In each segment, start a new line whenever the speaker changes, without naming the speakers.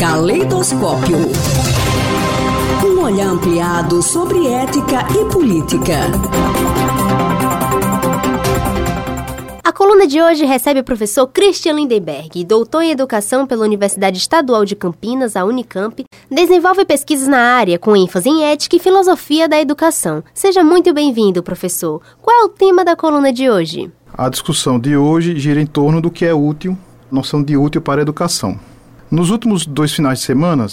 Caleidoscópio. Um olhar ampliado sobre ética e política.
A coluna de hoje recebe o professor Christian Lindenberg, doutor em educação pela Universidade Estadual de Campinas, a Unicamp, desenvolve pesquisas na área com ênfase em ética e filosofia da educação. Seja muito bem-vindo, professor. Qual é o tema da coluna de hoje?
A discussão de hoje gira em torno do que é útil, noção de útil para a educação. Nos últimos dois finais de semana,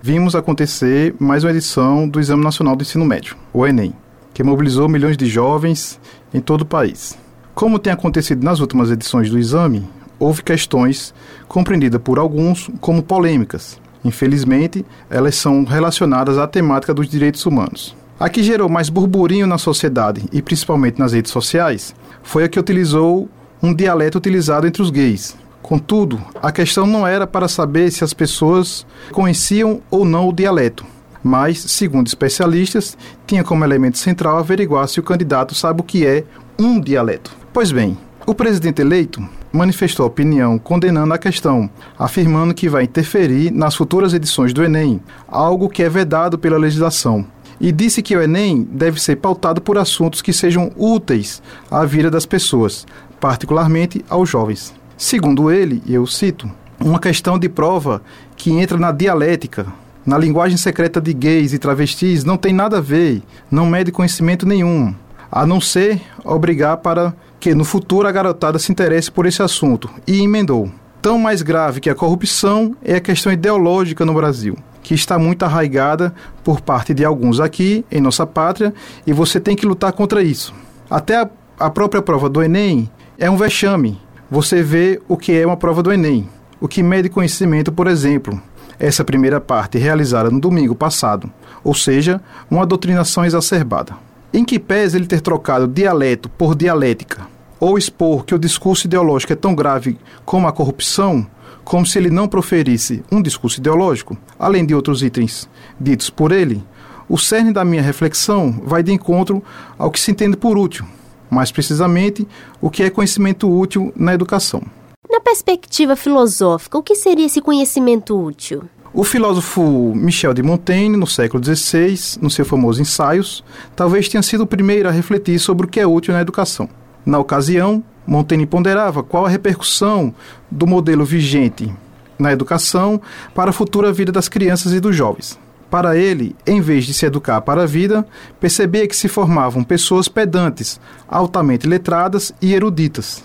vimos acontecer mais uma edição do Exame Nacional do Ensino Médio, o Enem, que mobilizou milhões de jovens em todo o país. Como tem acontecido nas últimas edições do exame, houve questões compreendidas por alguns como polêmicas. Infelizmente, elas são relacionadas à temática dos direitos humanos. A que gerou mais burburinho na sociedade e principalmente nas redes sociais foi a que utilizou um dialeto utilizado entre os gays. Contudo, a questão não era para saber se as pessoas conheciam ou não o dialeto, mas, segundo especialistas, tinha como elemento central averiguar se o candidato sabe o que é um dialeto. Pois bem, o presidente eleito manifestou opinião condenando a questão, afirmando que vai interferir nas futuras edições do Enem, algo que é vedado pela legislação e disse que o Enem deve ser pautado por assuntos que sejam úteis à vida das pessoas, particularmente aos jovens. Segundo ele, e eu cito, uma questão de prova que entra na dialética, na linguagem secreta de gays e travestis, não tem nada a ver, não mede conhecimento nenhum, a não ser obrigar para que no futuro a garotada se interesse por esse assunto, e emendou. Tão mais grave que a corrupção é a questão ideológica no Brasil que está muito arraigada por parte de alguns aqui em nossa pátria e você tem que lutar contra isso. Até a, a própria prova do Enem é um vexame. Você vê o que é uma prova do Enem, o que mede conhecimento, por exemplo. Essa primeira parte realizada no domingo passado, ou seja, uma doutrinação exacerbada. Em que pese ele ter trocado dialeto por dialética, ou expor que o discurso ideológico é tão grave como a corrupção, como se ele não proferisse um discurso ideológico, além de outros itens ditos por ele, o cerne da minha reflexão vai de encontro ao que se entende por útil, mais precisamente, o que é conhecimento útil na educação.
Na perspectiva filosófica, o que seria esse conhecimento útil?
O filósofo Michel de Montaigne, no século XVI, no seu famoso Ensaios, talvez tenha sido o primeiro a refletir sobre o que é útil na educação. Na ocasião, Montaigne ponderava qual a repercussão do modelo vigente na educação para a futura vida das crianças e dos jovens. Para ele, em vez de se educar para a vida, percebia que se formavam pessoas pedantes, altamente letradas e eruditas.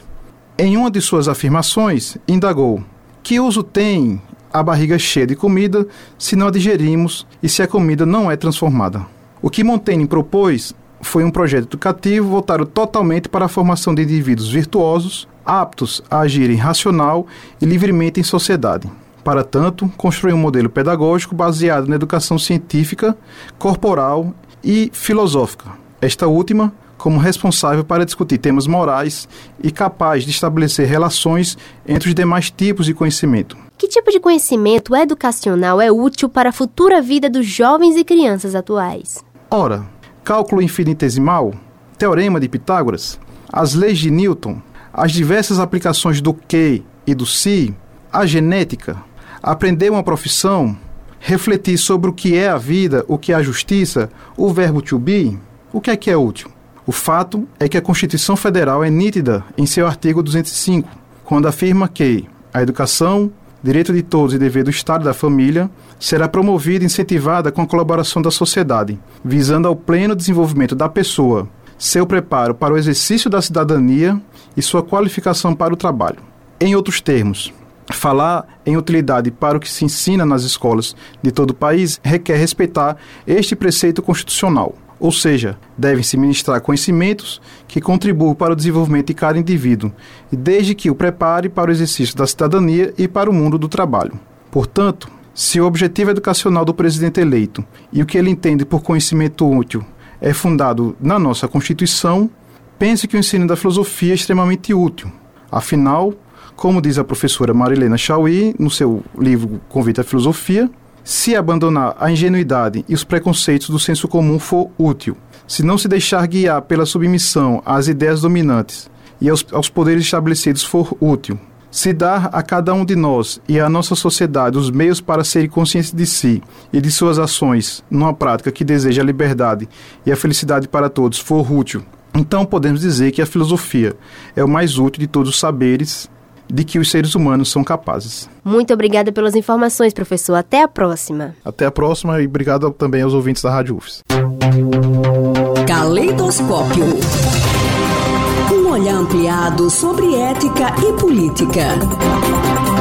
Em uma de suas afirmações, indagou: Que uso tem a barriga cheia de comida se não a digerimos e se a comida não é transformada? O que Montaigne propôs foi um projeto educativo voltado totalmente para a formação de indivíduos virtuosos, aptos a agirem racional e livremente em sociedade. Para tanto, construiu um modelo pedagógico baseado na educação científica, corporal e filosófica. Esta última, como responsável para discutir temas morais e capaz de estabelecer relações entre os demais tipos de conhecimento.
Que tipo de conhecimento educacional é útil para a futura vida dos jovens e crianças atuais?
Ora, cálculo infinitesimal, teorema de Pitágoras, as leis de Newton, as diversas aplicações do que e do se, a genética, aprender uma profissão, refletir sobre o que é a vida, o que é a justiça, o verbo to be, o que é que é útil? O fato é que a Constituição Federal é nítida em seu artigo 205, quando afirma que a educação, direito de todos e dever do Estado e da família, será promovida e incentivada com a colaboração da sociedade, visando ao pleno desenvolvimento da pessoa, seu preparo para o exercício da cidadania e sua qualificação para o trabalho. Em outros termos, falar em utilidade para o que se ensina nas escolas de todo o país requer respeitar este preceito constitucional. Ou seja, devem-se ministrar conhecimentos que contribuam para o desenvolvimento de cada indivíduo, desde que o prepare para o exercício da cidadania e para o mundo do trabalho. Portanto, se o objetivo educacional do presidente eleito e o que ele entende por conhecimento útil é fundado na nossa Constituição, pense que o ensino da filosofia é extremamente útil. Afinal, como diz a professora Marilena Chauí no seu livro Convite à Filosofia, se abandonar a ingenuidade e os preconceitos do senso comum for útil, se não se deixar guiar pela submissão às ideias dominantes e aos, aos poderes estabelecidos for útil, Se dar a cada um de nós e à nossa sociedade os meios para serem conscientes de si e de suas ações numa prática que deseja a liberdade e a felicidade para todos for útil, então podemos dizer que a filosofia é o mais útil de todos os saberes de que os seres humanos são capazes.
Muito obrigada pelas informações, professor. Até a próxima.
Até a próxima e obrigado também aos ouvintes da Rádio UFES.
Caleidoscópio. Um olhar ampliado sobre ética e política.